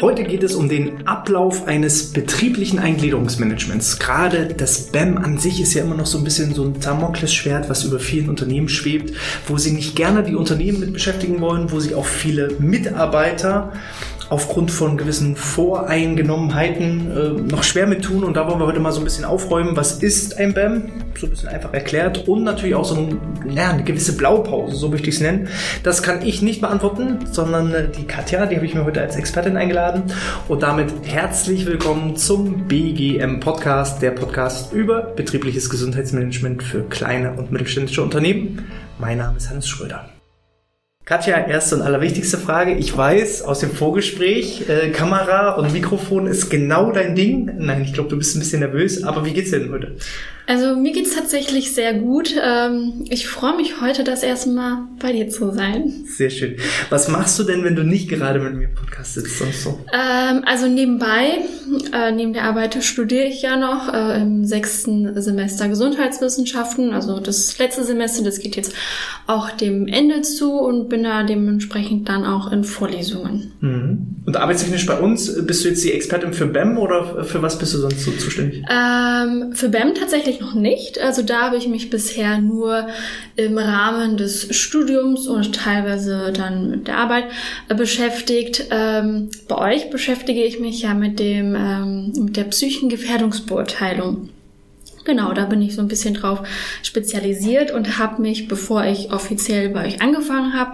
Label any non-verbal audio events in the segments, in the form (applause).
Heute geht es um den Ablauf eines betrieblichen Eingliederungsmanagements. Gerade das BEM an sich ist ja immer noch so ein bisschen so ein Damoklesschwert, was über vielen Unternehmen schwebt, wo sie nicht gerne die Unternehmen mit beschäftigen wollen, wo sie auch viele Mitarbeiter aufgrund von gewissen Voreingenommenheiten äh, noch schwer mit tun. Und da wollen wir heute mal so ein bisschen aufräumen. Was ist ein BAM? So ein bisschen einfach erklärt. Und natürlich auch so ein, ja, eine gewisse Blaupause, so möchte ich es nennen. Das kann ich nicht beantworten, sondern äh, die Katja, die habe ich mir heute als Expertin eingeladen. Und damit herzlich willkommen zum BGM Podcast, der Podcast über betriebliches Gesundheitsmanagement für kleine und mittelständische Unternehmen. Mein Name ist Hannes Schröder. Katja, erste und allerwichtigste Frage. Ich weiß aus dem Vorgespräch, äh, Kamera und Mikrofon ist genau dein Ding. Nein, ich glaube, du bist ein bisschen nervös, aber wie geht's dir denn heute? Also mir geht's tatsächlich sehr gut. Ähm, ich freue mich heute, das erste Mal bei dir zu sein. Sehr schön. Was machst du denn, wenn du nicht gerade mit mir im Podcast sitzt? Sonst so? Ähm, also nebenbei, äh, neben der Arbeit studiere ich ja noch äh, im sechsten Semester Gesundheitswissenschaften. Also das letzte Semester, das geht jetzt auch dem Ende zu und bin da dementsprechend dann auch in Vorlesungen. Mhm. Und arbeitstechnisch bei uns, bist du jetzt die Expertin für BEM oder für was bist du sonst so zuständig? Ähm, für BEM tatsächlich noch nicht. Also da habe ich mich bisher nur im Rahmen des Studiums und teilweise dann mit der Arbeit äh, beschäftigt. Ähm, bei euch beschäftige ich mich ja mit dem ähm, mit der Psychengefährdungsbeurteilung. Genau, da bin ich so ein bisschen drauf spezialisiert und habe mich, bevor ich offiziell bei euch angefangen habe,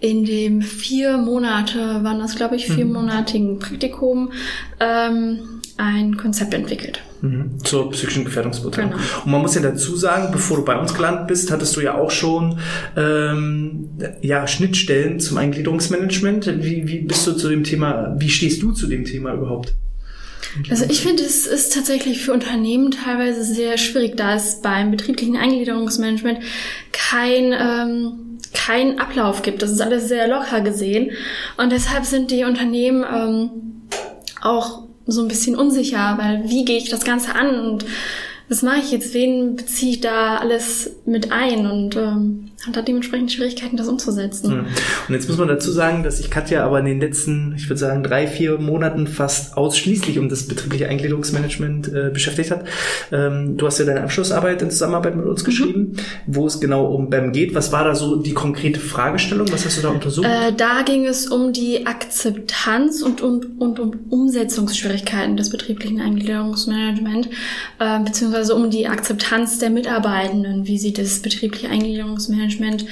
in dem vier Monate, waren das glaube ich, viermonatigen Praktikum, ähm, ein Konzept entwickelt. Mhm. Zur psychischen Gefährdungsbeurteilung. Genau. Und man muss ja dazu sagen, bevor du bei uns gelandet bist, hattest du ja auch schon ähm, ja, Schnittstellen zum Eingliederungsmanagement. Wie, wie bist du zu dem Thema, wie stehst du zu dem Thema überhaupt? Also ich finde, es ist tatsächlich für Unternehmen teilweise sehr schwierig, da es beim betrieblichen Eingliederungsmanagement kein, ähm, kein Ablauf gibt. Das ist alles sehr locker gesehen. Und deshalb sind die Unternehmen ähm, auch so ein bisschen unsicher, weil wie gehe ich das Ganze an und was mache ich jetzt? Wen beziehe ich da alles mit ein? Und ähm, hat da dementsprechend Schwierigkeiten, das umzusetzen. Hm. Und jetzt muss man dazu sagen, dass sich Katja aber in den letzten, ich würde sagen, drei, vier Monaten fast ausschließlich um das betriebliche Eingliederungsmanagement äh, beschäftigt hat. Ähm, du hast ja deine Abschlussarbeit in Zusammenarbeit mit uns mhm. geschrieben, wo es genau um BEM geht. Was war da so die konkrete Fragestellung? Was hast du da untersucht? Äh, da ging es um die Akzeptanz und, und, und um Umsetzungsschwierigkeiten des betrieblichen Eingliederungsmanagement, äh, beziehungsweise um die Akzeptanz der Mitarbeitenden, wie sie das betriebliche Eingliederungsmanagement Management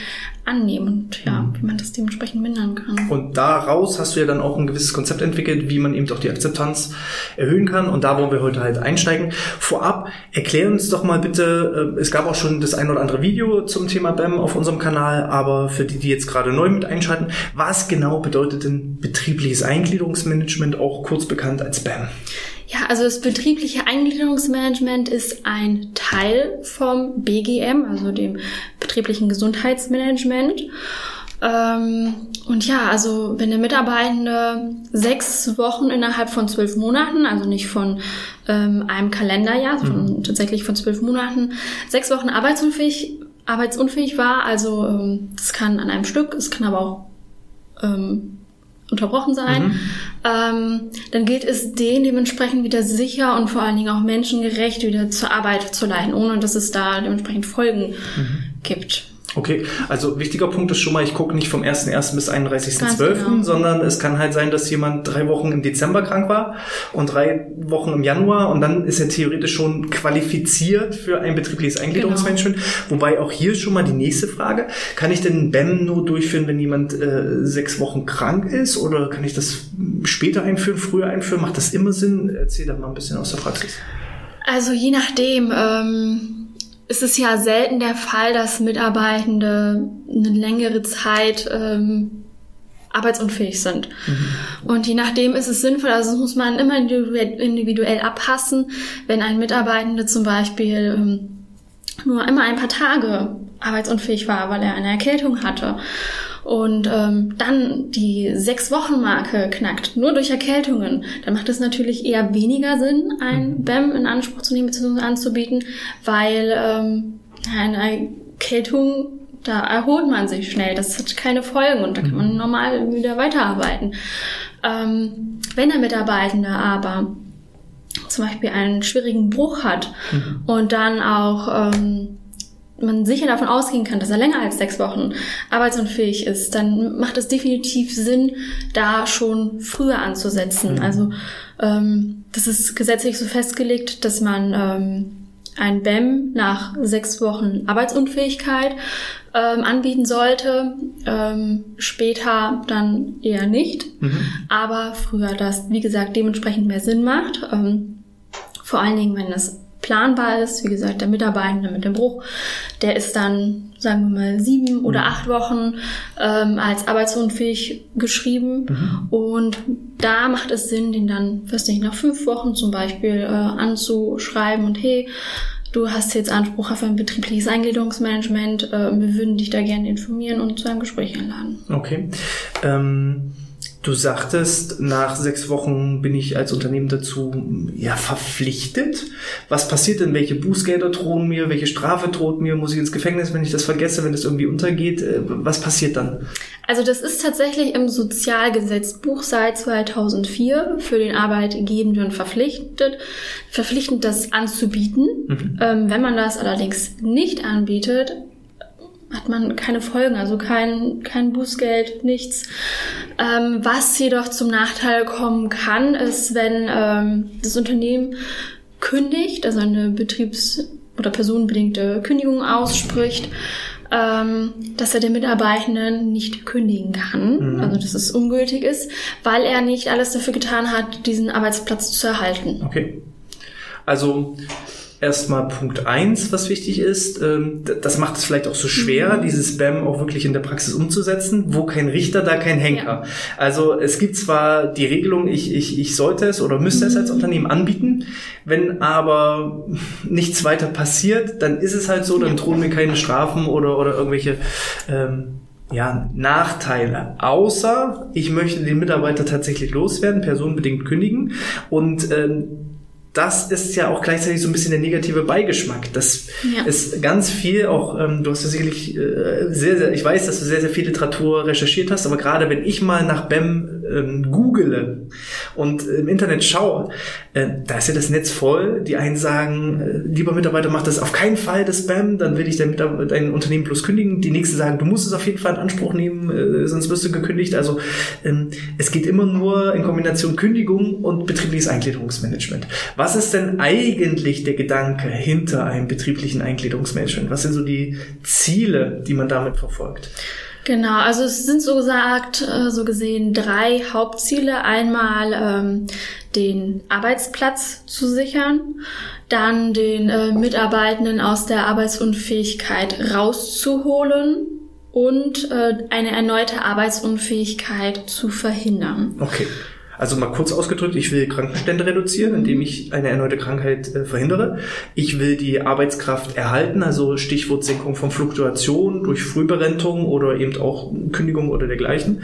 annehmen und ja, mhm. wie man das dementsprechend mindern kann. Und daraus hast du ja dann auch ein gewisses Konzept entwickelt, wie man eben doch die Akzeptanz erhöhen kann. Und da wollen wir heute halt einsteigen. Vorab, erklär uns doch mal bitte, äh, es gab auch schon das ein oder andere Video zum Thema BAM auf unserem Kanal, aber für die, die jetzt gerade neu mit einschalten, was genau bedeutet denn betriebliches Eingliederungsmanagement, auch kurz bekannt als BAM? Ja, also das betriebliche Eingliederungsmanagement ist ein Teil vom BGM, also dem betrieblichen Gesundheitsmanagement. Ähm, und ja, also wenn der Mitarbeitende sechs Wochen innerhalb von zwölf Monaten, also nicht von ähm, einem Kalenderjahr, sondern mhm. tatsächlich von zwölf Monaten, sechs Wochen arbeitsunfähig, arbeitsunfähig war, also ähm, das kann an einem Stück, es kann aber auch unterbrochen sein, mhm. Ähm, dann gilt es, den dementsprechend wieder sicher und vor allen Dingen auch menschengerecht wieder zur Arbeit zu leiten, ohne dass es da dementsprechend Folgen mhm. gibt. Okay, also wichtiger Punkt ist schon mal, ich gucke nicht vom 1.1. bis 31.12., genau. sondern es kann halt sein, dass jemand drei Wochen im Dezember krank war und drei Wochen im Januar und dann ist er theoretisch schon qualifiziert für ein betriebliches Eingliederungsmanagement. Genau. Wobei auch hier schon mal die nächste Frage, kann ich denn BEM nur durchführen, wenn jemand äh, sechs Wochen krank ist oder kann ich das später einführen, früher einführen? Macht das immer Sinn? Erzähl da mal ein bisschen aus der Praxis. Also je nachdem, ähm es ist ja selten der Fall, dass Mitarbeitende eine längere Zeit ähm, arbeitsunfähig sind. Mhm. Und je nachdem ist es sinnvoll, also das muss man immer individuell abpassen, wenn ein Mitarbeitende zum Beispiel ähm, nur immer ein paar Tage arbeitsunfähig war, weil er eine Erkältung hatte und ähm, dann die sechs Wochen Marke knackt, nur durch Erkältungen, dann macht es natürlich eher weniger Sinn, ein mhm. BEM in Anspruch zu nehmen bzw. anzubieten, weil ähm, eine Erkältung da erholt man sich schnell. Das hat keine Folgen und da kann man mhm. normal wieder weiterarbeiten. Ähm, wenn der Mitarbeitende aber zum Beispiel einen schwierigen Bruch hat mhm. und dann auch ähm, man sicher davon ausgehen kann, dass er länger als sechs Wochen arbeitsunfähig ist, dann macht es definitiv Sinn, da schon früher anzusetzen. Mhm. Also ähm, das ist gesetzlich so festgelegt, dass man ähm, ein BEM nach sechs Wochen Arbeitsunfähigkeit ähm, anbieten sollte. Ähm, später dann eher nicht, mhm. aber früher das, wie gesagt, dementsprechend mehr Sinn macht. Ähm, vor allen Dingen, wenn es planbar ist. Wie gesagt, der Mitarbeitende mit dem Bruch, der ist dann, sagen wir mal, sieben oder mhm. acht Wochen ähm, als arbeitsunfähig geschrieben. Mhm. Und da macht es Sinn, den dann, weiß nicht, nach fünf Wochen zum Beispiel äh, anzuschreiben und hey, du hast jetzt Anspruch auf ein betriebliches Eingliederungsmanagement, äh, wir würden dich da gerne informieren und zu einem Gespräch einladen. Okay. Ähm Du sagtest, nach sechs Wochen bin ich als Unternehmen dazu ja verpflichtet. Was passiert denn? Welche Bußgelder drohen mir? Welche Strafe droht mir? Muss ich ins Gefängnis, wenn ich das vergesse, wenn das irgendwie untergeht? Äh, was passiert dann? Also das ist tatsächlich im Sozialgesetzbuch seit 2004 für den Arbeitgebenden verpflichtet, verpflichtend das anzubieten. Mhm. Ähm, wenn man das allerdings nicht anbietet, hat man keine Folgen, also kein, kein Bußgeld, nichts. Ähm, was jedoch zum Nachteil kommen kann, ist, wenn ähm, das Unternehmen kündigt, also eine betriebs- oder personenbedingte Kündigung ausspricht, ähm, dass er den Mitarbeitenden nicht kündigen kann, mhm. also dass es ungültig ist, weil er nicht alles dafür getan hat, diesen Arbeitsplatz zu erhalten. Okay. Also erstmal Punkt eins, was wichtig ist. Ähm, das macht es vielleicht auch so schwer, mhm. dieses Spam auch wirklich in der Praxis umzusetzen. Wo kein Richter, da kein Henker. Ja. Also es gibt zwar die Regelung, ich, ich, ich sollte es oder müsste es als mhm. Unternehmen anbieten. Wenn aber nichts weiter passiert, dann ist es halt so, dann drohen mir keine Strafen oder, oder irgendwelche ähm, ja, Nachteile, außer ich möchte den Mitarbeiter tatsächlich loswerden, personenbedingt kündigen und ähm, das ist ja auch gleichzeitig so ein bisschen der negative Beigeschmack. Das ja. ist ganz viel, auch ähm, du hast ja sicherlich äh, sehr, sehr, ich weiß, dass du sehr, sehr viel Literatur recherchiert hast, aber gerade wenn ich mal nach BEM ähm, google und im Internet schaue, äh, da ist ja das Netz voll. Die einen sagen, äh, lieber Mitarbeiter, mach das auf keinen Fall, das Spam, dann will ich dein, dein Unternehmen bloß kündigen. Die nächsten sagen, du musst es auf jeden Fall in Anspruch nehmen, äh, sonst wirst du gekündigt. Also ähm, es geht immer nur in Kombination Kündigung und betriebliches Eingliederungsmanagement. Was ist denn eigentlich der Gedanke hinter einem betrieblichen Eingliederungsmanagement? Was sind so die Ziele, die man damit verfolgt? Genau, also es sind so gesagt, äh, so gesehen drei Hauptziele. Einmal ähm, den Arbeitsplatz zu sichern, dann den äh, Mitarbeitenden aus der Arbeitsunfähigkeit rauszuholen und äh, eine erneute Arbeitsunfähigkeit zu verhindern. Okay. Also mal kurz ausgedrückt, ich will Krankenstände reduzieren, indem ich eine erneute Krankheit äh, verhindere. Ich will die Arbeitskraft erhalten, also Stichwort Senkung von Fluktuation durch Frühberentung oder eben auch Kündigung oder dergleichen.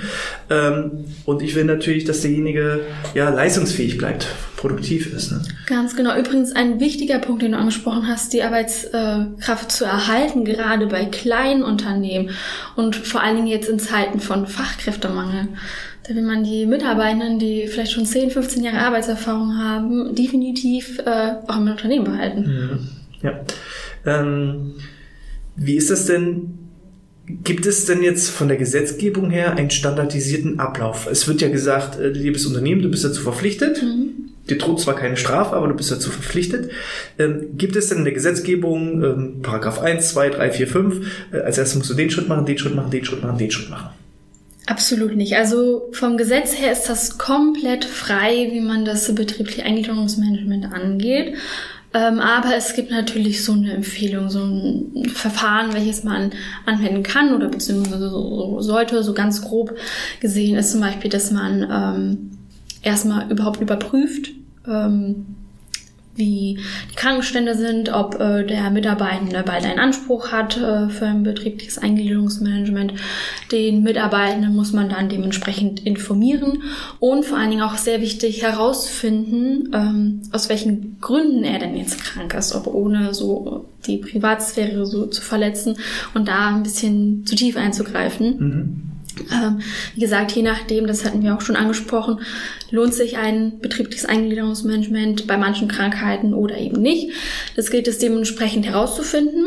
Ähm, und ich will natürlich, dass derjenige ja leistungsfähig bleibt, produktiv ist. Ne? Ganz genau. Übrigens ein wichtiger Punkt, den du angesprochen hast, die Arbeitskraft zu erhalten, gerade bei kleinen Unternehmen und vor allen Dingen jetzt in Zeiten von Fachkräftemangel. Da will man die Mitarbeitenden, die vielleicht schon 10, 15 Jahre Arbeitserfahrung haben, definitiv äh, auch im Unternehmen behalten. Ja. Ähm, wie ist das denn? Gibt es denn jetzt von der Gesetzgebung her einen standardisierten Ablauf? Es wird ja gesagt, äh, liebes Unternehmen, du bist dazu verpflichtet. Mhm. Dir droht zwar keine Strafe, aber du bist dazu verpflichtet. Ähm, gibt es denn in der Gesetzgebung, ähm, Paragraph 1, 2, 3, 4, 5, äh, als erstes musst du den Schritt machen, den Schritt machen, den Schritt machen, den Schritt machen? Absolut nicht. Also vom Gesetz her ist das komplett frei, wie man das betriebliche Eingliederungsmanagement angeht. Ähm, aber es gibt natürlich so eine Empfehlung, so ein Verfahren, welches man anwenden kann oder beziehungsweise so, sollte, so ganz grob gesehen ist zum Beispiel, dass man ähm, erstmal überhaupt überprüft, ähm, wie die Krankenstände sind, ob äh, der Mitarbeitende bald einen Anspruch hat äh, für ein betriebliches Eingliederungsmanagement. Den Mitarbeitenden muss man dann dementsprechend informieren und vor allen Dingen auch sehr wichtig herausfinden, ähm, aus welchen Gründen er denn jetzt krank ist, ob ohne so die Privatsphäre so zu verletzen und da ein bisschen zu tief einzugreifen. Mhm. Ähm, wie gesagt, je nachdem, das hatten wir auch schon angesprochen, lohnt sich ein betriebliches Eingliederungsmanagement bei manchen Krankheiten oder eben nicht. Das gilt es dementsprechend herauszufinden,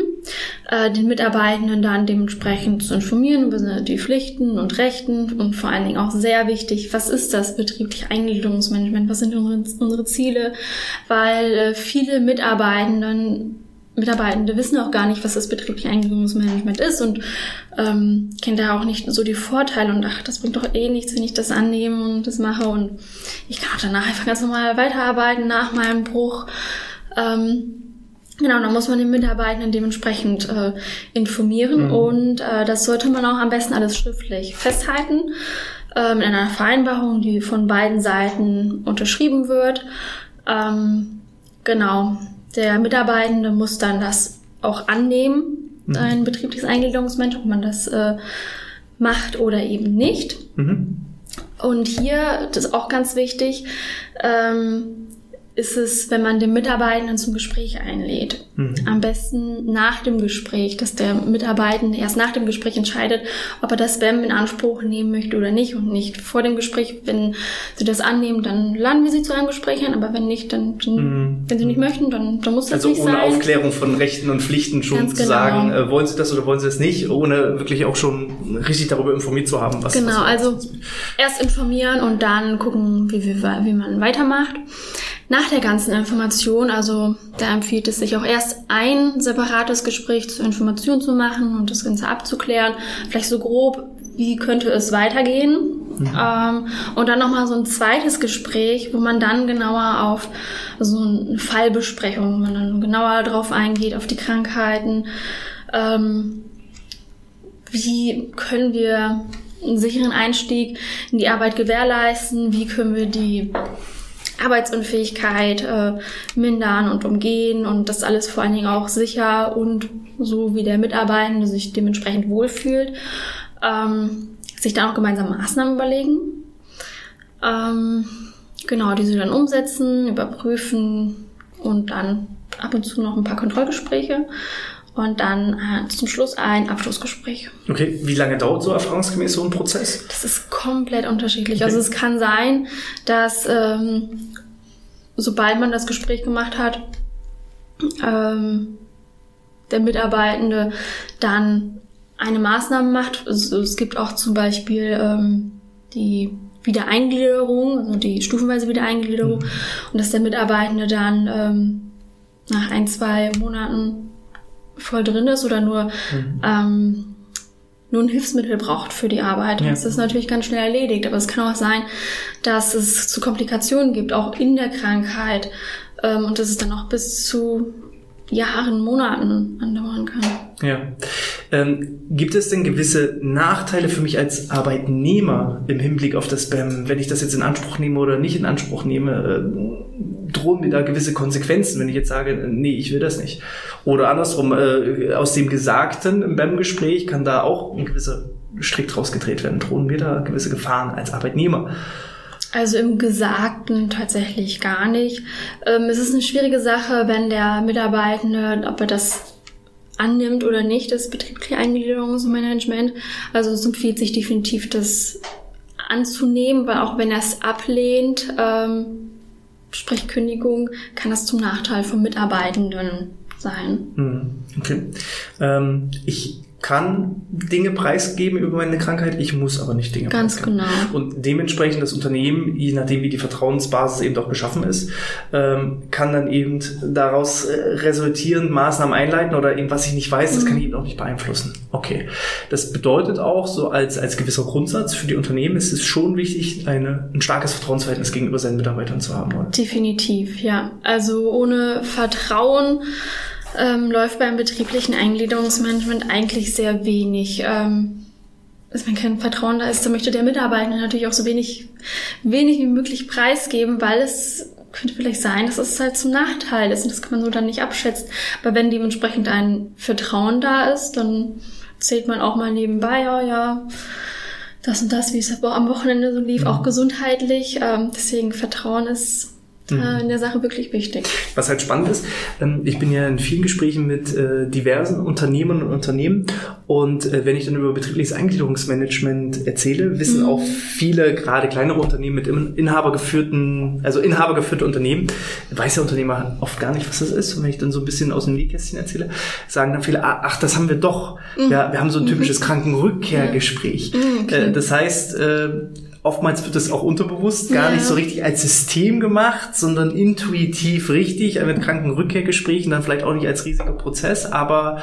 äh, den Mitarbeitenden dann dementsprechend zu informieren über die Pflichten und Rechten und vor allen Dingen auch sehr wichtig, was ist das betriebliche Eingliederungsmanagement, was sind unsere, unsere Ziele, weil äh, viele Mitarbeitenden Mitarbeitende wissen auch gar nicht, was das betriebliche Eingliederungsmanagement ist und ähm, kennen da auch nicht so die Vorteile und ach, das bringt doch eh nichts, wenn ich das annehme und das mache und ich kann auch danach einfach ganz normal weiterarbeiten nach meinem Bruch. Ähm, Genau, da muss man den Mitarbeitenden dementsprechend äh, informieren mhm. und äh, das sollte man auch am besten alles schriftlich festhalten ähm, in einer Vereinbarung, die von beiden Seiten unterschrieben wird. Ähm, genau, der Mitarbeitende muss dann das auch annehmen, mhm. ein betriebliches Eingliederungsmensch, ob man das äh, macht oder eben nicht. Mhm. Und hier, das ist auch ganz wichtig, ähm, ist es, wenn man den Mitarbeitenden zum Gespräch einlädt. Mhm. Am besten nach dem Gespräch, dass der Mitarbeitende erst nach dem Gespräch entscheidet, ob er das BEM in Anspruch nehmen möchte oder nicht und nicht vor dem Gespräch. Wenn sie das annehmen, dann laden wir sie zu einem Gespräch ein, aber wenn nicht, dann, dann mhm. wenn sie nicht möchten, dann, dann muss das also nicht sein. Also ohne Aufklärung von Rechten und Pflichten schon Ganz zu genau. sagen, äh, wollen sie das oder wollen sie das nicht, ohne wirklich auch schon richtig darüber informiert zu haben, was Genau, was also erst informieren und dann gucken, wie, wie, wie man weitermacht. Nach der ganzen Information, also da empfiehlt es sich auch erst ein separates Gespräch zur Information zu machen und das Ganze abzuklären. Vielleicht so grob, wie könnte es weitergehen. Mhm. Ähm, und dann nochmal so ein zweites Gespräch, wo man dann genauer auf so eine Fallbesprechung, wo man dann genauer drauf eingeht, auf die Krankheiten. Ähm, wie können wir einen sicheren Einstieg in die Arbeit gewährleisten? Wie können wir die Arbeitsunfähigkeit äh, mindern und umgehen und das alles vor allen Dingen auch sicher und so wie der Mitarbeitende sich dementsprechend wohlfühlt, ähm, sich dann auch gemeinsam Maßnahmen überlegen. Ähm, genau, diese dann umsetzen, überprüfen und dann ab und zu noch ein paar Kontrollgespräche und dann äh, zum Schluss ein Abschlussgespräch. Okay, wie lange dauert so erfahrungsgemäß so ein Prozess? Das ist komplett unterschiedlich. Okay. Also es kann sein, dass ähm, sobald man das Gespräch gemacht hat, ähm, der Mitarbeitende dann eine Maßnahme macht. Also es gibt auch zum Beispiel ähm, die Wiedereingliederung, also die stufenweise Wiedereingliederung, mhm. und dass der Mitarbeitende dann ähm, nach ein, zwei Monaten voll drin ist oder nur, mhm. ähm, nur ein Hilfsmittel braucht für die Arbeit. Ja. Das ist natürlich ganz schnell erledigt, aber es kann auch sein, dass es zu Komplikationen gibt, auch in der Krankheit ähm, und dass es dann auch bis zu Jahren, Monaten andauern kann. Ja. Ähm, gibt es denn gewisse Nachteile für mich als Arbeitnehmer im Hinblick auf das BAM, wenn ich das jetzt in Anspruch nehme oder nicht in Anspruch nehme? Äh, drohen mir da gewisse Konsequenzen, wenn ich jetzt sage, nee, ich will das nicht? Oder andersrum, äh, aus dem Gesagten im BAM-Gespräch kann da auch ein gewisser Strick rausgedreht werden. Drohen mir da gewisse Gefahren als Arbeitnehmer? Also im Gesagten tatsächlich gar nicht. Ähm, es ist eine schwierige Sache, wenn der Mitarbeitende, ob er das annimmt oder nicht, das betriebliche Eingliederungsmanagement. Also es empfiehlt sich definitiv, das anzunehmen, weil auch wenn er es ablehnt, ähm, sprich Kündigung, kann das zum Nachteil von Mitarbeitenden sein. Hm, okay. Ähm, ich kann Dinge preisgeben über meine Krankheit, ich muss aber nicht Dinge Ganz preisgeben. genau. Und dementsprechend das Unternehmen, je nachdem wie die Vertrauensbasis eben auch geschaffen ist, ähm, kann dann eben daraus äh, resultierend Maßnahmen einleiten oder eben was ich nicht weiß, das mhm. kann ich eben auch nicht beeinflussen. Okay. Das bedeutet auch so als, als gewisser Grundsatz für die Unternehmen ist es schon wichtig, eine, ein starkes Vertrauensverhältnis gegenüber seinen Mitarbeitern zu haben. Oder? Definitiv, ja. Also ohne Vertrauen ähm, läuft beim betrieblichen Eingliederungsmanagement eigentlich sehr wenig. Ähm, dass man kein Vertrauen da ist, da möchte der Mitarbeiter natürlich auch so wenig, wenig wie möglich preisgeben, weil es könnte vielleicht sein, dass es halt zum Nachteil ist und das kann man so dann nicht abschätzen. Aber wenn dementsprechend ein Vertrauen da ist, dann zählt man auch mal nebenbei, ja, ja, das und das, wie es am Wochenende so lief, mhm. auch gesundheitlich. Ähm, deswegen Vertrauen ist mhm. in der Sache wirklich wichtig. Was halt spannend ist, ähm, ich bin ja in vielen Gesprächen mit äh, diversen Unternehmen und Unternehmen und äh, wenn ich dann über betriebliches Eingliederungsmanagement erzähle, wissen mhm. auch viele, gerade kleinere Unternehmen mit inhabergeführten, also inhabergeführte Unternehmen, weiß der Unternehmer oft gar nicht, was das ist. Und wenn ich dann so ein bisschen aus dem Nähkästchen erzähle, sagen dann viele, ah, ach, das haben wir doch. Mhm. Ja, wir haben so ein typisches mhm. Krankenrückkehrgespräch. Mhm, okay. Äh, das heißt, äh, oftmals wird das auch unterbewusst gar ja. nicht so richtig als System gemacht, sondern intuitiv richtig mit Krankenrückkehrgesprächen, dann vielleicht auch nicht als riesiger Prozess, aber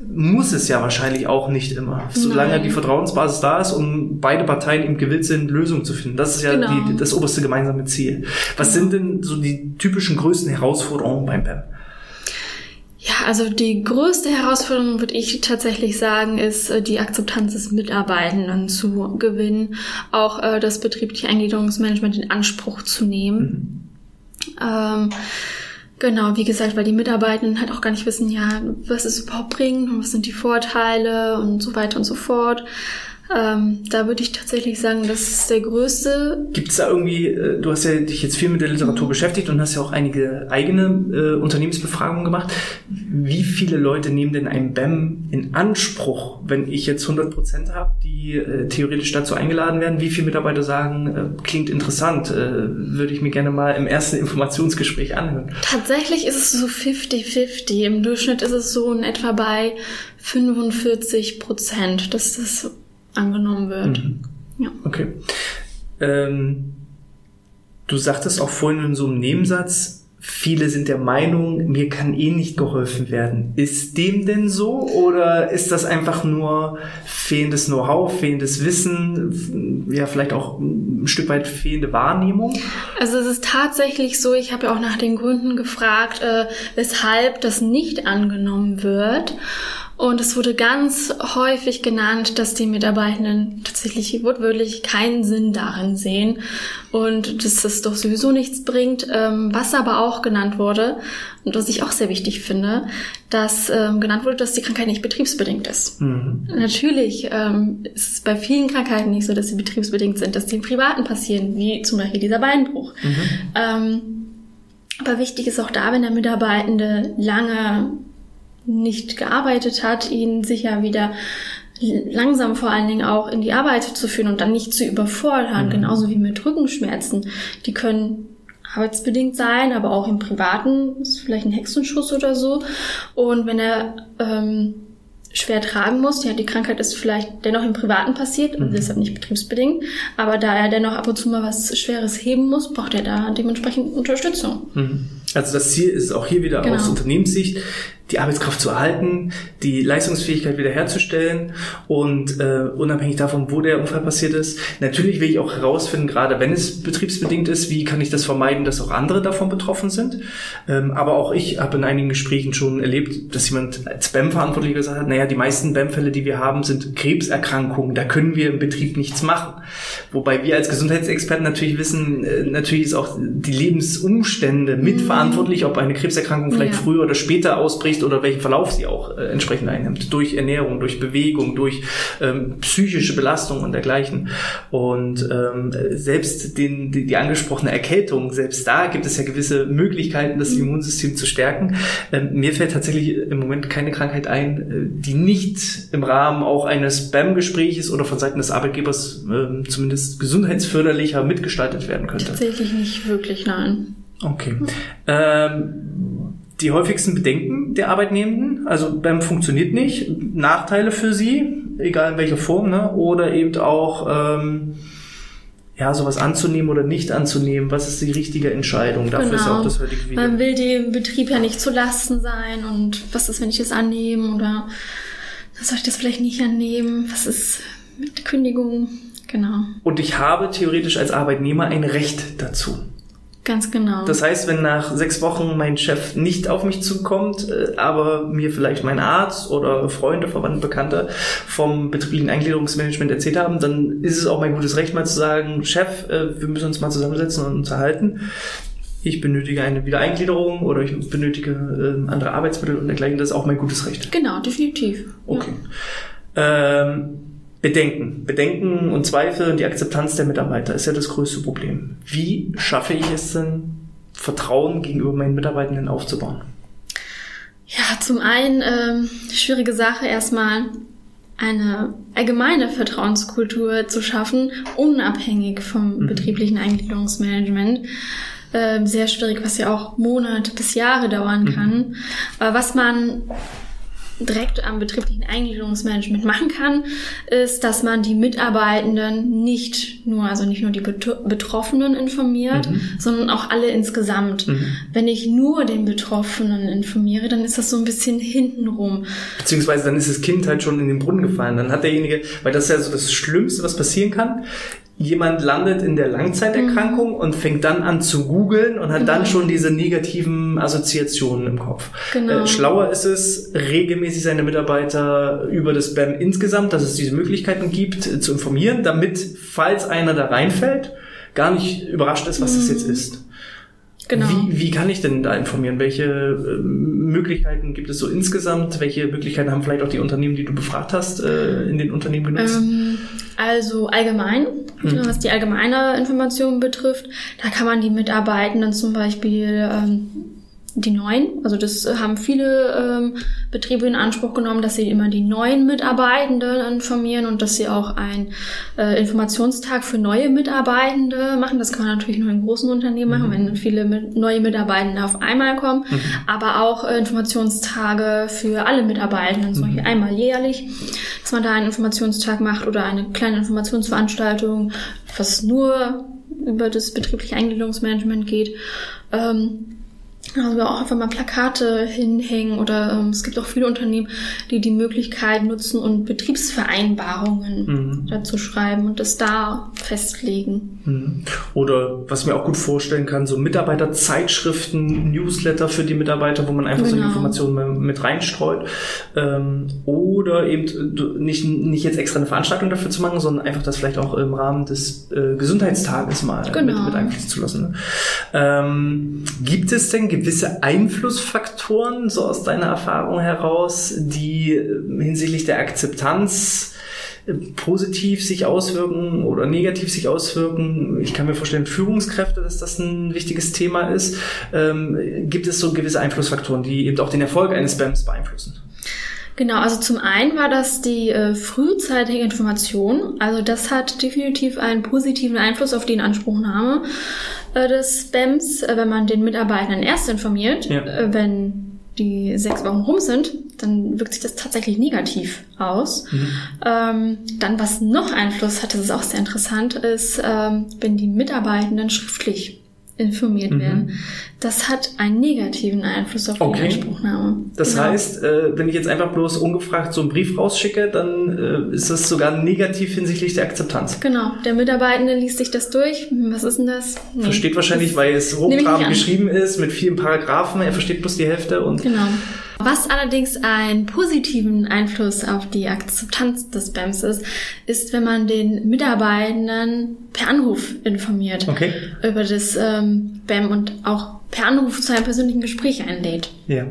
muss es ja wahrscheinlich auch nicht immer. Solange Nein. die Vertrauensbasis da ist und beide Parteien eben gewillt sind, Lösungen zu finden. Das ist ja genau. die, das oberste gemeinsame Ziel. Was genau. sind denn so die typischen größten Herausforderungen beim BEM? Ja, also die größte Herausforderung, würde ich tatsächlich sagen, ist äh, die Akzeptanz des Mitarbeitenden zu gewinnen, auch äh, das betriebliche Eingliederungsmanagement in Anspruch zu nehmen. Mhm. Ähm, genau, wie gesagt, weil die Mitarbeitenden halt auch gar nicht wissen, ja, was es überhaupt bringt und was sind die Vorteile und so weiter und so fort. Ähm, da würde ich tatsächlich sagen, das ist der größte. Gibt es da irgendwie, äh, du hast ja dich jetzt viel mit der Literatur mhm. beschäftigt und hast ja auch einige eigene äh, Unternehmensbefragungen gemacht. Wie viele Leute nehmen denn ein BEM in Anspruch, wenn ich jetzt 100 Prozent habe, die äh, theoretisch dazu eingeladen werden? Wie viele Mitarbeiter sagen, äh, klingt interessant, äh, würde ich mir gerne mal im ersten (laughs) Informationsgespräch anhören? Tatsächlich ist es so 50-50. Im Durchschnitt ist es so in etwa bei 45 Prozent. Das ist angenommen wird. Mhm. Ja. Okay. Ähm, du sagtest auch vorhin in so einem Nebensatz, viele sind der Meinung, mir kann eh nicht geholfen werden. Ist dem denn so oder ist das einfach nur fehlendes Know-how, fehlendes Wissen, ja vielleicht auch ein Stück weit fehlende Wahrnehmung? Also es ist tatsächlich so, ich habe ja auch nach den Gründen gefragt, äh, weshalb das nicht angenommen wird. Und es wurde ganz häufig genannt, dass die Mitarbeitenden tatsächlich wortwörtlich keinen Sinn darin sehen und dass es doch sowieso nichts bringt. Ähm, was aber auch genannt wurde und was ich auch sehr wichtig finde, dass ähm, genannt wurde, dass die Krankheit nicht betriebsbedingt ist. Mhm. Natürlich ähm, ist es bei vielen Krankheiten nicht so, dass sie betriebsbedingt sind, dass die im Privaten passieren, wie zum Beispiel dieser Beinbruch. Mhm. Ähm, aber wichtig ist auch da, wenn der Mitarbeitende lange nicht gearbeitet hat, ihn sicher wieder langsam vor allen Dingen auch in die Arbeit zu führen und dann nicht zu überfordern, mhm. genauso wie mit Rückenschmerzen. Die können arbeitsbedingt sein, aber auch im Privaten ist vielleicht ein Hexenschuss oder so. Und wenn er ähm, schwer tragen muss. Ja, die Krankheit ist vielleicht dennoch im Privaten passiert, mhm. deshalb nicht betriebsbedingt. Aber da er dennoch ab und zu mal was Schweres heben muss, braucht er da dementsprechend Unterstützung. Mhm. Also das Ziel ist auch hier wieder genau. aus Unternehmenssicht, die Arbeitskraft zu erhalten, die Leistungsfähigkeit wiederherzustellen und äh, unabhängig davon, wo der Unfall passiert ist. Natürlich will ich auch herausfinden, gerade wenn es betriebsbedingt ist, wie kann ich das vermeiden, dass auch andere davon betroffen sind. Ähm, aber auch ich habe in einigen Gesprächen schon erlebt, dass jemand als BEM-Verantwortlicher gesagt hat, naja, die meisten BEM-Fälle, die wir haben, sind Krebserkrankungen, da können wir im Betrieb nichts machen. Wobei wir als Gesundheitsexperten natürlich wissen, äh, natürlich ist auch die Lebensumstände mitverantwortlich, ob eine Krebserkrankung vielleicht ja. früher oder später ausbricht anspricht oder welchen Verlauf sie auch äh, entsprechend einnimmt. Durch Ernährung, durch Bewegung, durch ähm, psychische Belastung und dergleichen. Und ähm, selbst den, die, die angesprochene Erkältung, selbst da gibt es ja gewisse Möglichkeiten, das Immunsystem zu stärken. Ähm, mir fällt tatsächlich im Moment keine Krankheit ein, äh, die nicht im Rahmen auch eines Spam-Gespräches oder von Seiten des Arbeitgebers äh, zumindest gesundheitsförderlicher mitgestaltet werden könnte. Tatsächlich nicht wirklich, nein. Okay. Ähm, die häufigsten Bedenken der Arbeitnehmenden, also BAM funktioniert nicht, Nachteile für sie, egal in welcher Form, ne? oder eben auch ähm, ja, sowas anzunehmen oder nicht anzunehmen, was ist die richtige Entscheidung? Dafür genau. ist auch das heutige Video. Man will dem Betrieb ja nicht zu Lasten sein und was ist, wenn ich das annehme oder soll ich das vielleicht nicht annehmen? Was ist mit Kündigung? Genau. Und ich habe theoretisch als Arbeitnehmer ein Recht dazu. Ganz genau. Das heißt, wenn nach sechs Wochen mein Chef nicht auf mich zukommt, äh, aber mir vielleicht mein Arzt oder Freunde, Verwandte, Bekannte vom betrieblichen Eingliederungsmanagement erzählt haben, dann ist es auch mein gutes Recht, mal zu sagen, Chef, äh, wir müssen uns mal zusammensetzen und unterhalten. Ich benötige eine Wiedereingliederung oder ich benötige äh, andere Arbeitsmittel und dergleichen. Das ist auch mein gutes Recht. Genau, definitiv. Okay. Ja. Ähm, Bedenken. Bedenken und Zweifel und die Akzeptanz der Mitarbeiter ist ja das größte Problem. Wie schaffe ich es denn Vertrauen gegenüber meinen Mitarbeitenden aufzubauen? Ja, zum einen ähm, schwierige Sache erstmal eine allgemeine Vertrauenskultur zu schaffen, unabhängig vom mhm. betrieblichen Eingliederungsmanagement. Äh, sehr schwierig, was ja auch Monate bis Jahre dauern mhm. kann. Mhm. Aber was man direkt am betrieblichen Eingliederungsmanagement machen kann, ist, dass man die Mitarbeitenden nicht nur, also nicht nur die Betroffenen informiert, mhm. sondern auch alle insgesamt. Mhm. Wenn ich nur den Betroffenen informiere, dann ist das so ein bisschen hintenrum. Beziehungsweise dann ist das Kind halt schon in den Brunnen gefallen. Dann hat derjenige, weil das ist ja so das Schlimmste, was passieren kann jemand landet in der Langzeiterkrankung mhm. und fängt dann an zu googeln und hat mhm. dann schon diese negativen Assoziationen im Kopf. Genau. Äh, schlauer ist es, regelmäßig seine Mitarbeiter über das BAM insgesamt, dass es diese Möglichkeiten gibt, äh, zu informieren, damit, falls einer da reinfällt, gar nicht überrascht ist, was mhm. das jetzt ist. Genau. Wie, wie kann ich denn da informieren? Welche äh, Möglichkeiten gibt es so insgesamt? Welche Möglichkeiten haben vielleicht auch die Unternehmen, die du befragt hast, äh, in den Unternehmen genutzt? Ähm, also allgemein, mhm. was die allgemeine Information betrifft, da kann man die Mitarbeitenden zum Beispiel ähm, die neuen. Also das haben viele ähm, Betriebe in Anspruch genommen, dass sie immer die neuen Mitarbeitenden informieren und dass sie auch einen äh, Informationstag für neue Mitarbeitende machen. Das kann man natürlich nur in großen Unternehmen machen, mhm. wenn viele mit, neue Mitarbeitende auf einmal kommen. Mhm. Aber auch äh, Informationstage für alle Mitarbeitenden, zum Beispiel mhm. einmal jährlich, dass man da einen Informationstag macht oder eine kleine Informationsveranstaltung, was nur über das betriebliche Eingliederungsmanagement geht. Ähm, also auch einfach mal Plakate hinhängen oder ähm, es gibt auch viele Unternehmen, die die Möglichkeit nutzen und Betriebsvereinbarungen mhm. dazu schreiben und das da festlegen. Mhm. Oder was mir auch gut vorstellen kann, so Mitarbeiterzeitschriften, Newsletter für die Mitarbeiter, wo man einfach genau. so Informationen mit reinstreut. Ähm, oder eben nicht, nicht jetzt extra eine Veranstaltung dafür zu machen, sondern einfach das vielleicht auch im Rahmen des äh, Gesundheitstages mal genau. mit, mit einfließen zu lassen. Ne? Ähm, gibt es denn gewisse Einflussfaktoren, so aus deiner Erfahrung heraus, die äh, hinsichtlich der Akzeptanz äh, positiv sich auswirken oder negativ sich auswirken. Ich kann mir vorstellen, Führungskräfte, dass das ein wichtiges Thema ist. Ähm, gibt es so gewisse Einflussfaktoren, die eben auch den Erfolg eines Spams beeinflussen? Genau, also zum einen war das die äh, frühzeitige Information. Also das hat definitiv einen positiven Einfluss auf die Inanspruchnahme äh, des Spams, äh, wenn man den Mitarbeitern erst informiert. Ja. Äh, wenn die sechs Wochen rum sind, dann wirkt sich das tatsächlich negativ aus. Mhm. Ähm, dann, was noch Einfluss hat, das ist auch sehr interessant, ist, ähm, wenn die Mitarbeitenden schriftlich informiert mhm. werden. Das hat einen negativen Einfluss auf okay. die Anspruchnahme. Das genau. heißt, äh, wenn ich jetzt einfach bloß ungefragt so einen Brief rausschicke, dann äh, ist das sogar negativ hinsichtlich der Akzeptanz. Genau. Der Mitarbeitende liest sich das durch. Was ist denn das? Nee. Versteht wahrscheinlich, weil es hochtrabend geschrieben ist mit vielen Paragraphen. Er versteht bloß die Hälfte und genau. Was allerdings einen positiven Einfluss auf die Akzeptanz des BAMs ist, ist, wenn man den Mitarbeitenden per Anruf informiert okay. über das ähm, BAM und auch per Anruf zu einem persönlichen Gespräch einlädt. Ja.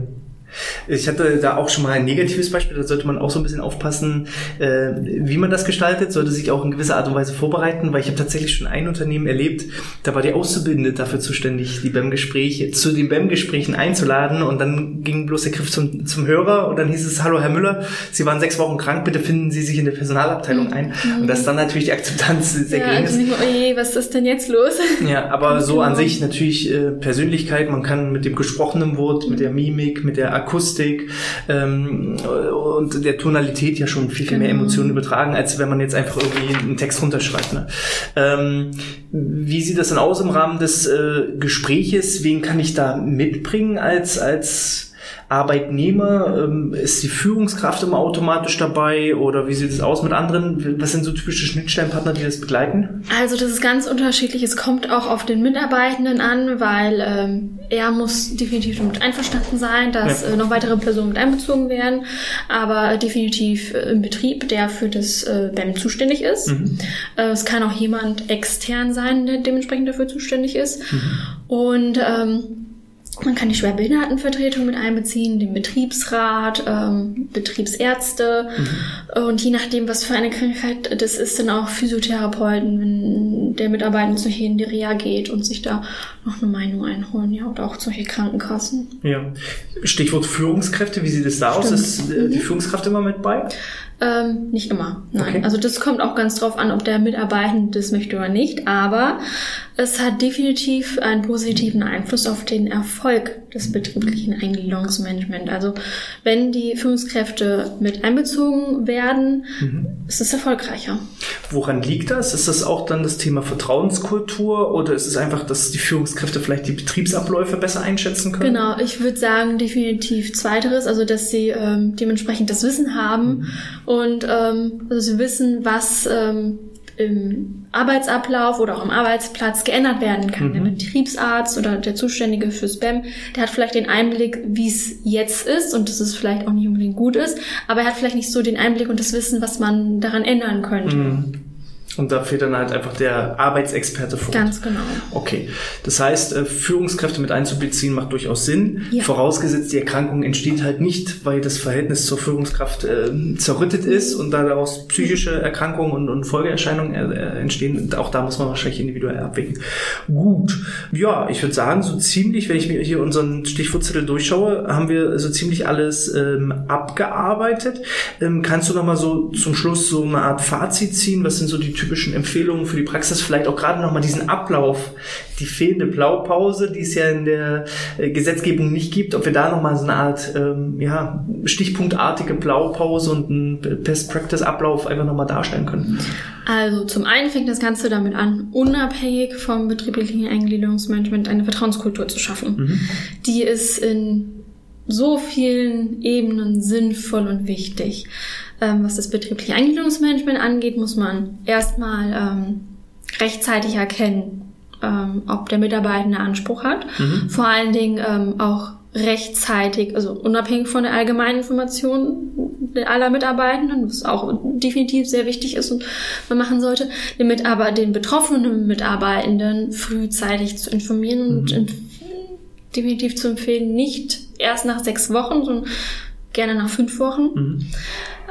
Ich hatte da auch schon mal ein negatives Beispiel, da sollte man auch so ein bisschen aufpassen, äh, wie man das gestaltet, sollte sich auch in gewisser Art und Weise vorbereiten, weil ich habe tatsächlich schon ein Unternehmen erlebt, da war die Auszubildende dafür zuständig, die BEM-Gespräche zu den BEM-Gesprächen einzuladen und dann ging bloß der Griff zum, zum Hörer und dann hieß es, hallo Herr Müller, Sie waren sechs Wochen krank, bitte finden Sie sich in der Personalabteilung ein. Mhm. Und das ist dann natürlich die Akzeptanz sehr ja, gering ist. Also oje, was ist denn jetzt los? Ja, aber (laughs) so an sich natürlich äh, Persönlichkeit, man kann mit dem gesprochenen Wort, mit der Mimik, mit der Akustik ähm, und der Tonalität ja schon viel, viel mehr genau. Emotionen übertragen, als wenn man jetzt einfach irgendwie einen Text runterschreibt. Ne? Ähm, wie sieht das denn aus im Rahmen des äh, Gespräches? Wen kann ich da mitbringen als, als Arbeitnehmer? Ähm, ist die Führungskraft immer automatisch dabei oder wie sieht es aus mit anderen? Was sind so typische Schnittstellenpartner, die das begleiten? Also das ist ganz unterschiedlich. Es kommt auch auf den Mitarbeitenden an, weil ähm, er muss definitiv damit einverstanden sein, dass ja. äh, noch weitere Personen mit einbezogen werden, aber definitiv äh, im Betrieb, der für das äh, BEM zuständig ist. Mhm. Äh, es kann auch jemand extern sein, der dementsprechend dafür zuständig ist. Mhm. Und ähm, Man kann die Schwerbehindertenvertretung mit einbeziehen, den Betriebsrat, ähm, Betriebsärzte mhm. und je nachdem, was für eine Krankheit das ist, dann auch Physiotherapeuten, wenn der Mitarbeiter zu in die Reha geht und sich da noch eine Meinung einholen, ja, oder auch solche Krankenkassen. Ja. Stichwort Führungskräfte, wie sieht es da Stimmt. aus? Ist äh, die mhm. Führungskraft immer mit bei? Ähm, nicht immer, nein. Okay. Also das kommt auch ganz drauf an, ob der Mitarbeitende das möchte oder nicht. Aber es hat definitiv einen positiven Einfluss auf den Erfolg des betrieblichen Eingliederungsmanagements. Also wenn die Führungskräfte mit einbezogen werden, mhm. ist es erfolgreicher. Woran liegt das? Ist das auch dann das Thema Vertrauenskultur oder ist es einfach, dass die Führungskräfte vielleicht die Betriebsabläufe besser einschätzen können? Genau, ich würde sagen definitiv zweiteres, also dass sie ähm, dementsprechend das Wissen haben mhm und ähm, also sie wissen, was ähm, im Arbeitsablauf oder auch im Arbeitsplatz geändert werden kann. Mhm. Der Betriebsarzt oder der Zuständige fürs BEM, der hat vielleicht den Einblick, wie es jetzt ist und dass es vielleicht auch nicht unbedingt gut ist, aber er hat vielleicht nicht so den Einblick und das Wissen, was man daran ändern könnte. Mhm. Und da fehlt dann halt einfach der Arbeitsexperte vor. Ganz genau. Okay. Das heißt, äh, Führungskräfte mit einzubeziehen macht durchaus Sinn. Ja. Vorausgesetzt, die Erkrankung entsteht halt nicht, weil das Verhältnis zur Führungskraft äh, zerrüttet ist und daraus psychische Erkrankungen und, und Folgeerscheinungen äh, entstehen. Auch da muss man wahrscheinlich individuell abwägen. Gut. Ja, ich würde sagen, so ziemlich, wenn ich mir hier unseren Stichwortzettel durchschaue, haben wir so ziemlich alles ähm, abgearbeitet. Ähm, kannst du noch mal so zum Schluss so eine Art Fazit ziehen? Was sind so die typischen Empfehlungen für die Praxis, vielleicht auch gerade nochmal diesen Ablauf, die fehlende Blaupause, die es ja in der äh, Gesetzgebung nicht gibt, ob wir da nochmal so eine Art ähm, ja, stichpunktartige Blaupause und einen Best-Practice-Ablauf einfach nochmal darstellen können. Also zum einen fängt das Ganze damit an, unabhängig vom betrieblichen Eingliederungsmanagement eine Vertrauenskultur zu schaffen. Mhm. Die ist in so vielen Ebenen sinnvoll und wichtig. Ähm, was das betriebliche Eingliederungsmanagement angeht, muss man erstmal ähm, rechtzeitig erkennen, ähm, ob der Mitarbeiter Anspruch hat. Mhm. Vor allen Dingen ähm, auch rechtzeitig, also unabhängig von der allgemeinen Information aller Mitarbeitenden, was auch definitiv sehr wichtig ist und man machen sollte, den, Mitarbeiter, den betroffenen Mitarbeitenden frühzeitig zu informieren mhm. und definitiv zu empfehlen, nicht erst nach sechs Wochen, sondern gerne nach fünf Wochen. Mhm.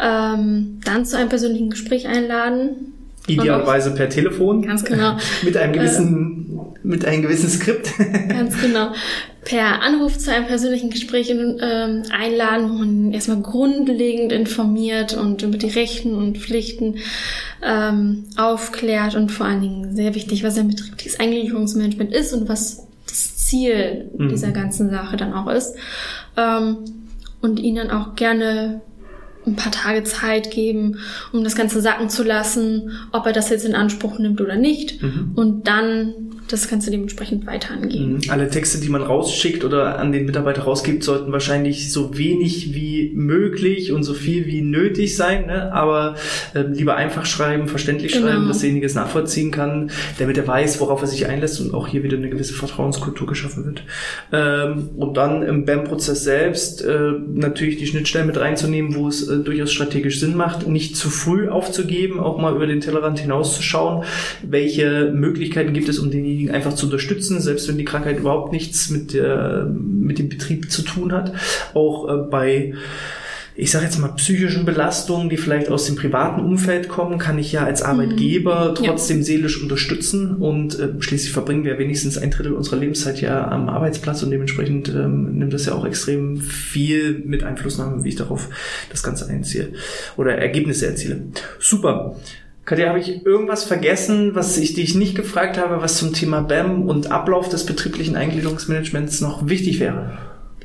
Ähm, dann zu einem persönlichen Gespräch einladen. Idealerweise per Telefon. Ganz genau. (laughs) mit einem gewissen, äh, mit einem gewissen Skript. (laughs) ganz genau. Per Anruf zu einem persönlichen Gespräch ähm, einladen, wo man erstmal grundlegend informiert und über die Rechten und Pflichten ähm, aufklärt und vor allen Dingen sehr wichtig, was ein betriebliches Eingliederungsmanagement ist und was das Ziel mhm. dieser ganzen Sache dann auch ist. Ähm, und ihnen auch gerne ein paar Tage Zeit geben, um das Ganze sacken zu lassen, ob er das jetzt in Anspruch nimmt oder nicht. Mhm. Und dann das Ganze dementsprechend weiter angehen. Mhm. Alle Texte, die man rausschickt oder an den Mitarbeiter rausgibt, sollten wahrscheinlich so wenig wie möglich und so viel wie nötig sein, ne? aber äh, lieber einfach schreiben, verständlich genau. schreiben, dass derjenige es nachvollziehen kann, damit er weiß, worauf er sich einlässt und auch hier wieder eine gewisse Vertrauenskultur geschaffen wird. Ähm, und dann im BAM-Prozess selbst äh, natürlich die Schnittstellen mit reinzunehmen, wo es äh, durchaus strategisch Sinn macht, nicht zu früh aufzugeben, auch mal über den Tellerrand hinauszuschauen, welche Möglichkeiten gibt es, um den denjenigen einfach zu unterstützen, selbst wenn die Krankheit überhaupt nichts mit, der, mit dem Betrieb zu tun hat. Auch äh, bei ich sage jetzt mal, psychischen Belastungen, die vielleicht aus dem privaten Umfeld kommen, kann ich ja als mhm. Arbeitgeber trotzdem ja. seelisch unterstützen und äh, schließlich verbringen wir wenigstens ein Drittel unserer Lebenszeit ja am Arbeitsplatz und dementsprechend ähm, nimmt das ja auch extrem viel mit Einflussnahme, wie ich darauf das Ganze einziehe oder Ergebnisse erziele. Super. Katja, habe ich irgendwas vergessen, was ich dich nicht gefragt habe, was zum Thema BAM und Ablauf des betrieblichen Eingliederungsmanagements noch wichtig wäre?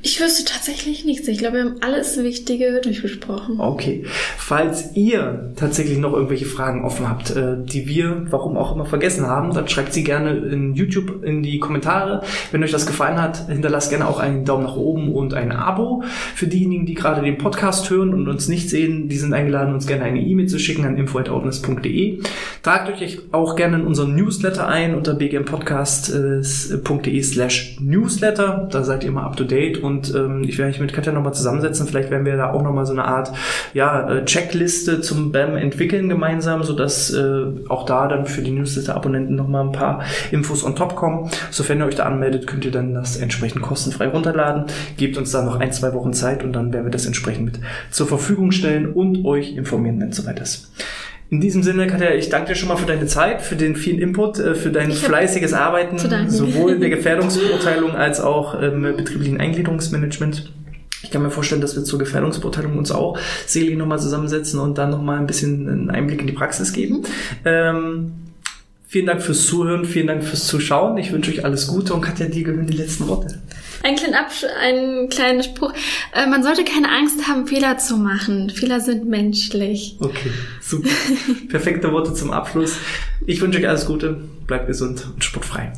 Ich wüsste tatsächlich nichts. Ich glaube, wir haben alles Wichtige durchgesprochen. Okay. Falls ihr tatsächlich noch irgendwelche Fragen offen habt, äh, die wir, warum auch immer, vergessen haben, dann schreibt sie gerne in YouTube in die Kommentare. Wenn euch das gefallen hat, hinterlasst gerne auch einen Daumen nach oben und ein Abo. Für diejenigen, die gerade den Podcast hören und uns nicht sehen, die sind eingeladen, uns gerne eine E-Mail zu schicken an info.outness.de. Tragt euch auch gerne in unseren Newsletter ein unter bgmpodcast.de slash newsletter. Da seid ihr immer up to date und und ähm, ich werde mich mit Katja nochmal zusammensetzen. Vielleicht werden wir da auch nochmal so eine Art ja, äh, Checkliste zum BAM entwickeln gemeinsam, sodass äh, auch da dann für die Newsletter-Abonnenten nochmal ein paar Infos on top kommen. Sofern ihr euch da anmeldet, könnt ihr dann das entsprechend kostenfrei runterladen. Gebt uns da noch ein, zwei Wochen Zeit und dann werden wir das entsprechend mit zur Verfügung stellen und euch informieren, wenn es soweit ist. In diesem Sinne, Katja, ich danke dir schon mal für deine Zeit, für den vielen Input, äh, für dein fleißiges Arbeiten, sowohl in der (laughs) Gefährdungsbeurteilung als auch im betrieblichen Eingliederungsmanagement. Ich kann mir vorstellen, dass wir zur Gefährdungsbeurteilung uns auch selig nochmal zusammensetzen und dann nochmal ein bisschen einen Einblick in die Praxis geben. Mhm. Ähm, vielen Dank fürs Zuhören, vielen Dank fürs Zuschauen. Ich wünsche euch alles Gute und Katja, dir gehören die letzten Worte. Ein kleiner, Absch ein kleiner Spruch. Äh, man sollte keine Angst haben, Fehler zu machen. Fehler sind menschlich. Okay, super. Perfekte Worte zum Abschluss. Ich wünsche euch alles Gute, bleibt gesund und sportfrei.